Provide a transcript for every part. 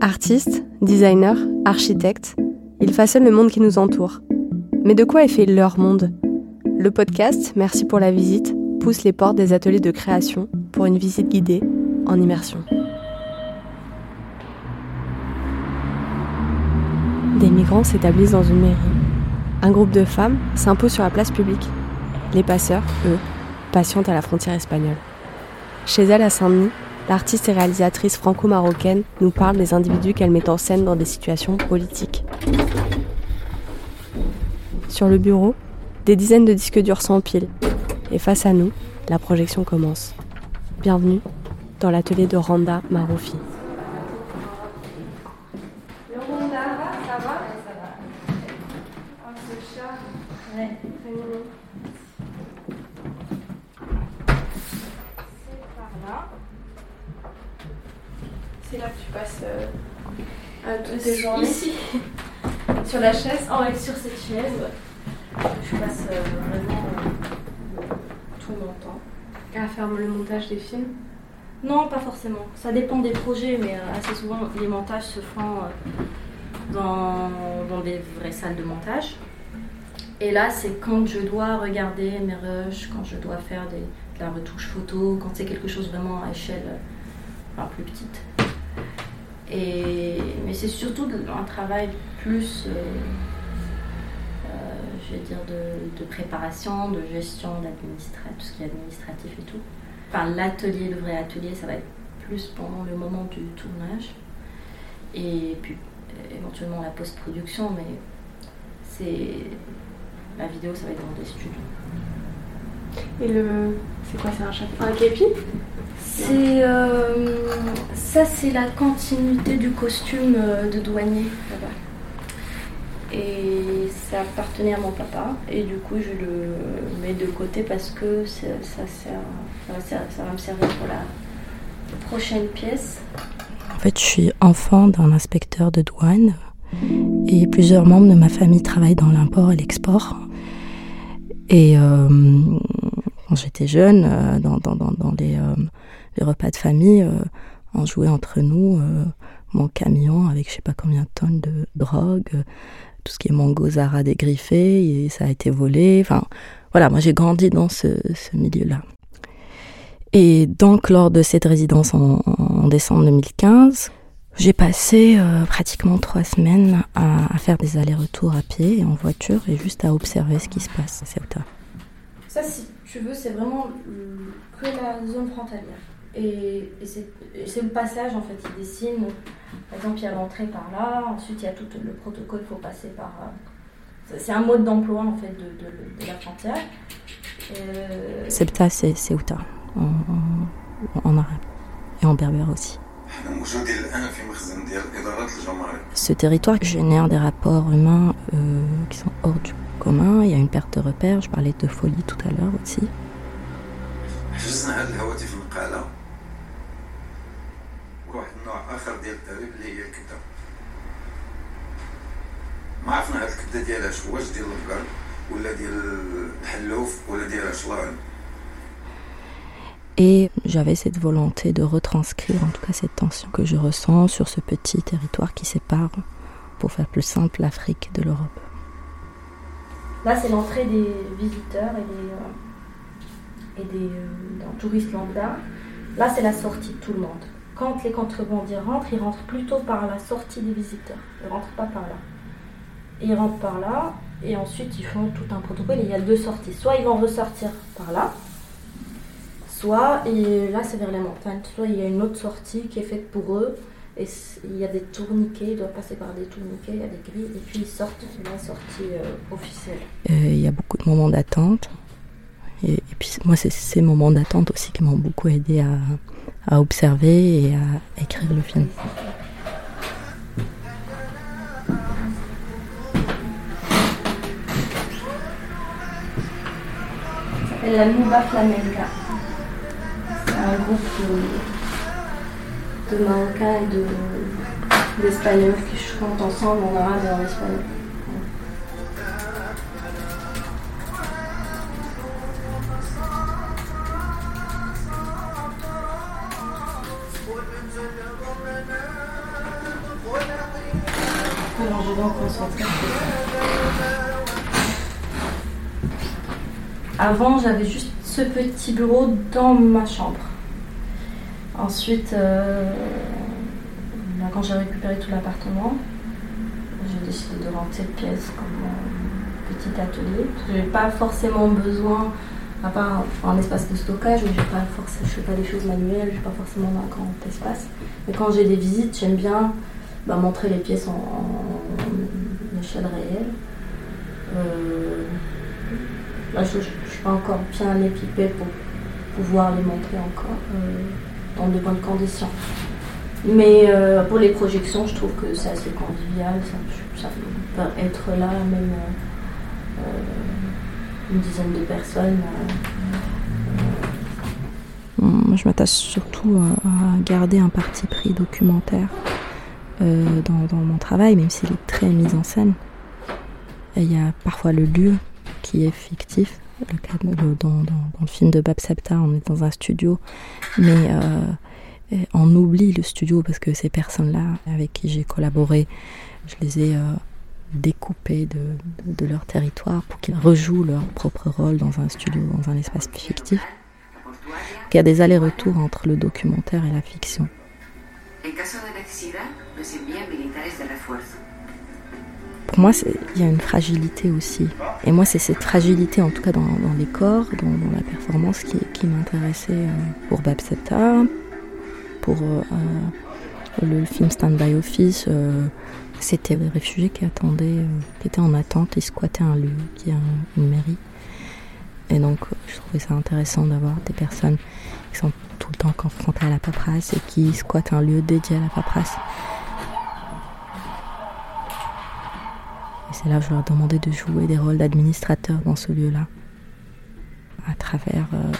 Artiste, designer, architecte, ils façonnent le monde qui nous entoure. Mais de quoi est fait leur monde? Le podcast, merci pour la visite, pousse les portes des ateliers de création pour une visite guidée en immersion. Des migrants s'établissent dans une mairie. Un groupe de femmes s'impose sur la place publique. Les passeurs, eux, patientent à la frontière espagnole. Chez elle à Saint-Denis, l'artiste et réalisatrice franco-marocaine nous parle des individus qu'elle met en scène dans des situations politiques. Sur le bureau, des dizaines de disques durs s'empilent. Et face à nous, la projection commence. Bienvenue dans l'atelier de Randa Maroufi. Là que tu passes euh, toutes tes journées Ici, sur la chaise Oh, sur cette chaise, je passe euh, vraiment euh, tout mon temps. À faire le montage des films? Non, pas forcément. Ça dépend des projets, mais assez souvent, les montages se font dans, dans des vraies salles de montage. Et là, c'est quand je dois regarder mes rushs, quand je dois faire des, de la retouche photo, quand c'est quelque chose vraiment à échelle enfin, plus petite. Mais c'est surtout un travail plus, euh, euh, je vais dire, de, préparation, de gestion, tout ce qui est administratif et tout. Enfin, l'atelier, le vrai atelier, ça va être plus pendant le moment du tournage. Et puis, éventuellement la post-production, mais c'est. La vidéo, ça va être dans des studios. Et le. C'est quoi C'est un chapeau Un képi c'est euh, ça, c'est la continuité du costume euh, de douanier là-bas. Et ça appartenait à mon papa. Et du coup, je le mets de côté parce que ça, sert, ça, va me servir pour la prochaine pièce. En fait, je suis enfant d'un inspecteur de douane et plusieurs membres de ma famille travaillent dans l'import et l'export. Et euh, quand j'étais jeune, dans, dans, les les repas de famille, euh, on jouait entre nous euh, mon camion avec je sais pas combien de tonnes de drogue, euh, tout ce qui est mango Zara dégriffé, et ça a été volé. Enfin, voilà, moi j'ai grandi dans ce, milieu-là. Et donc, lors de cette résidence en, décembre 2015, j'ai passé pratiquement trois semaines à, faire des allers-retours à pied et en voiture et juste à observer ce qui se passe à Ceuta. Ça, si tu veux, c'est vraiment que la zone frontalière. Et, c'est le passage, en fait, il dessine. Par exemple, il y a l'entrée par là, ensuite il y a tout le protocole, il faut passer par. Euh, c'est un mode d'emploi, en fait, de, la frontière. Euh... Septa, c'est Ceuta, en, en, arabe, et en berbère aussi. Ce territoire génère des rapports humains euh, qui sont hors du commun. Il y a une perte de repères. Je parlais de folie tout à l'heure aussi. J'avais cette volonté de retranscrire en tout cas cette tension que je ressens sur ce petit territoire qui sépare, pour faire plus simple, l'Afrique de l'Europe. Là, c'est l'entrée des visiteurs et des, euh, euh, touristes lambda. Là, c'est la sortie de tout le monde quand les contrebandiers rentrent, ils rentrent plutôt par la sortie des visiteurs. Ils ne rentrent pas par là. ils rentrent par là, et ensuite ils font tout un protocole. il y a deux sorties. Soit ils vont ressortir par là, soit, et là c'est vers les montagnes, soit il y a une autre sortie qui est faite pour eux. Et il y a des tourniquets, ils doivent passer par des tourniquets, il y a des grilles, et puis ils sortent, c'est la sortie euh, officielle. Euh, il y a beaucoup de moments d'attente. Et, puis moi, c'est ces moments d'attente aussi qui m'ont beaucoup aidé à, à observer et à écrire le film. la Nuba Flamenca. Un groupe de, de Marocains et d'Espagnols qui chantent ensemble en arabe et en espagnol. Avant, j'avais juste ce petit bureau dans ma chambre. Ensuite, euh, quand j'ai récupéré tout l'appartement, j'ai décidé de rentrer cette pièce comme petit atelier. Je n'ai pas forcément besoin, à part un, espace de stockage, je ne fais pas des choses manuelles, je n'ai pas forcément un grand espace. Mais quand j'ai des visites, j'aime bien bah, montrer les pièces en, échelle réelle. Euh, je ne suis pas encore bien équipée pour pouvoir les montrer encore euh, dans de bonnes conditions. Mais euh, pour les projections, je trouve que c'est assez convivial. Ça, peut être là, même euh, une dizaine de personnes. Moi, je m'attache surtout à, garder un parti pris documentaire dans, mon travail, même s'il est très mis en scène. Il y a parfois le lieu qui est fictif. Dans, le film de Bab Septa, on est dans un studio, mais euh, on oublie le studio parce que ces personnes-là avec qui j'ai collaboré, je les ai euh, découpées de, leur territoire pour qu'ils rejouent leur propre rôle dans un studio, dans un espace fictif. Il y a des allers-retours entre le documentaire et la fiction. Moi, il y a une fragilité aussi. Et moi, c'est cette fragilité, en tout cas dans, les corps, dans, la performance, qui, m'intéressait euh, pour Bab pour euh, euh, le, film Stand By Office. C'était des réfugiés qui attendaient, qui étaient en attente, ils squattaient un lieu qui est une mairie. Et donc, je trouvais ça intéressant d'avoir des personnes qui sont tout le temps confrontées à la paperasse et qui squattent un lieu dédié à la paperasse. C'est là que je leur ai demandé de jouer des rôles d'administrateur dans ce lieu-là, à travers euh,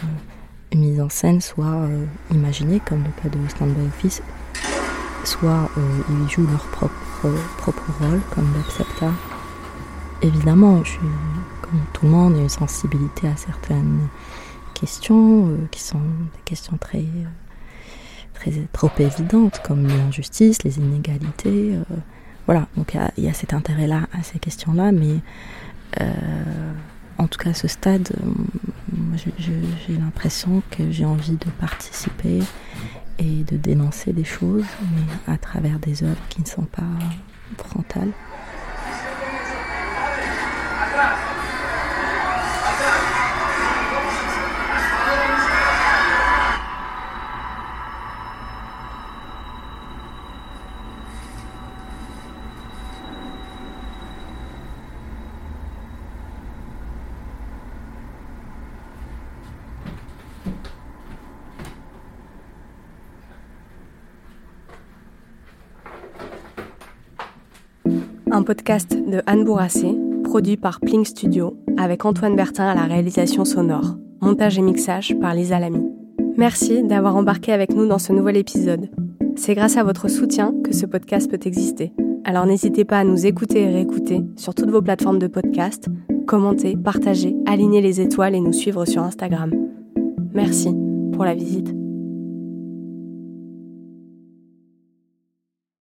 une mise en scène, soit euh, imaginée, comme le cas de Stand By Office, soit euh, ils jouent leur propre, propre rôle, comme Septa. Évidemment, je suis, comme tout le monde, une sensibilité à certaines questions qui sont des questions très trop évidentes, comme l'injustice, les inégalités. Voilà, donc il y, a cet intérêt-là à ces questions-là, mais euh, en tout cas à ce stade, euh, j'ai l'impression que j'ai envie de participer et de dénoncer des choses, mais à travers des œuvres qui ne sont pas frontales. Un podcast de Anne Bourrassé, produit par Pling Studio, avec Antoine Bertin à la réalisation sonore. Montage et mixage par Lisa Lamy. Merci d'avoir embarqué avec nous dans ce nouvel épisode. C'est grâce à votre soutien que ce podcast peut exister. Alors n'hésitez pas à nous écouter et réécouter sur toutes vos plateformes de podcast, commenter, partager, aligner les étoiles et nous suivre sur Instagram. Merci pour la visite.